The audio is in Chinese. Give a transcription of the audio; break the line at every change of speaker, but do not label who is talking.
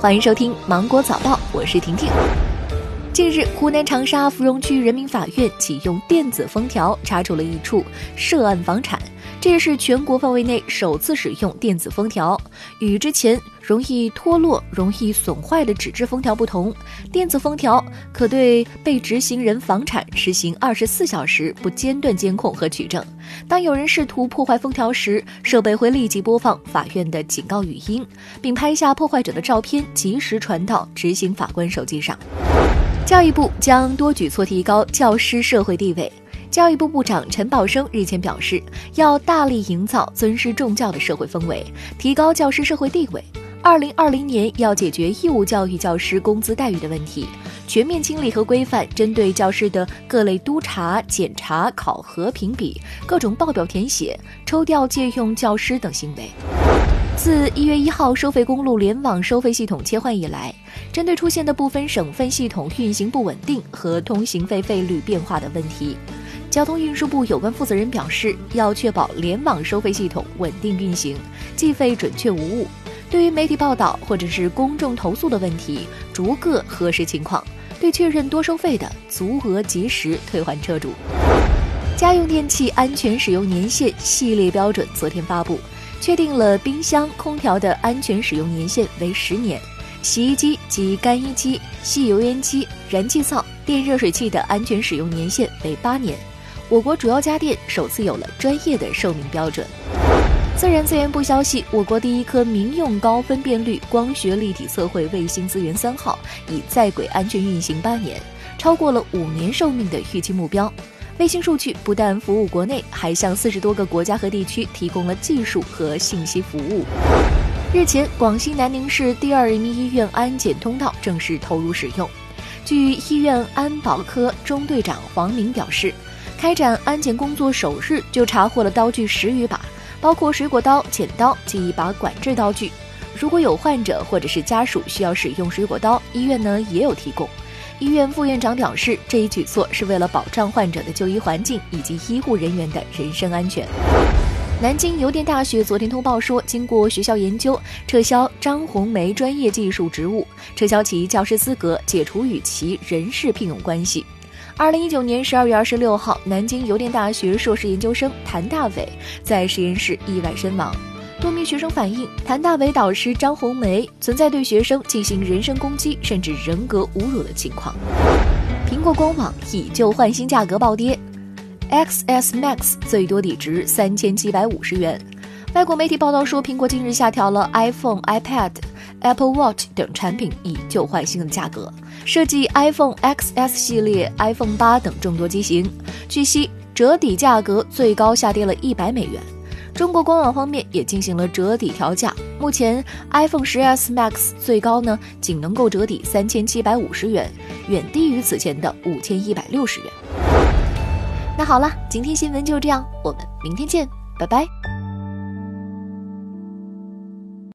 欢迎收听《芒果早报》，我是婷婷。近日，湖南长沙芙蓉区人民法院启用电子封条查处了一处涉案房产。这也是全国范围内首次使用电子封条。与之前容易脱落、容易损坏的纸质封条不同，电子封条可对被执行人房产实行二十四小时不间断监控和取证。当有人试图破坏封条时，设备会立即播放法院的警告语音，并拍下破坏者的照片，及时传到执行法官手机上。教育部将多举措提高教师社会地位。教育部部长陈宝生日前表示，要大力营造尊师重教的社会氛围，提高教师社会地位。二零二零年要解决义务教育教师工资待遇的问题，全面清理和规范针对教师的各类督查、检查、考核、评比、各种报表填写、抽调借用教师等行为。自一月一号收费公路联网收费系统切换以来，针对出现的部分省份系统运行不稳定和通行费费率变化的问题。交通运输部有关负责人表示，要确保联网收费系统稳定运行，计费准确无误。对于媒体报道或者是公众投诉的问题，逐个核实情况，对确认多收费的，足额及时退还车主。家用电器安全使用年限系列标准昨天发布，确定了冰箱、空调的安全使用年限为十年，洗衣机及干衣机、细油烟机、燃气灶、电热水器的安全使用年限为八年。我国主要家电首次有了专业的寿命标准。自然资源部消息，我国第一颗民用高分辨率光学立体测绘卫星“资源三号”已在轨安全运行八年，超过了五年寿命的预期目标。卫星数据不但服务国内，还向四十多个国家和地区提供了技术和信息服务。日前，广西南宁市第二人民医院安检通道正式投入使用。据医院安保科中队长黄明表示。开展安检工作首日就查获了刀具十余把，包括水果刀、剪刀及一把管制刀具。如果有患者或者是家属需要使用水果刀，医院呢也有提供。医院副院长表示，这一举措是为了保障患者的就医环境以及医护人员的人身安全。南京邮电大学昨天通报说，经过学校研究，撤销张红梅专业技术职务，撤销其教师资格，解除与其人事聘用关系。二零一九年十二月二十六号，南京邮电大学硕士研究生谭大伟在实验室意外身亡。多名学生反映，谭大伟导师张红梅存在对学生进行人身攻击，甚至人格侮辱的情况。苹果官网以旧换新价格暴跌，XS Max 最多抵值三千七百五十元。外国媒体报道说，苹果近日下调了 iPhone、iPad、Apple Watch 等产品以旧换新的价格。设计 iPhone XS 系列、iPhone 八等众多机型，据悉折抵价格最高下跌了一百美元。中国官网方面也进行了折抵调价，目前 iPhone 十 S Max 最高呢仅能够折抵三千七百五十元，远低于此前的五千一百六十元。那好了，今天新闻就这样，我们明天见，拜拜。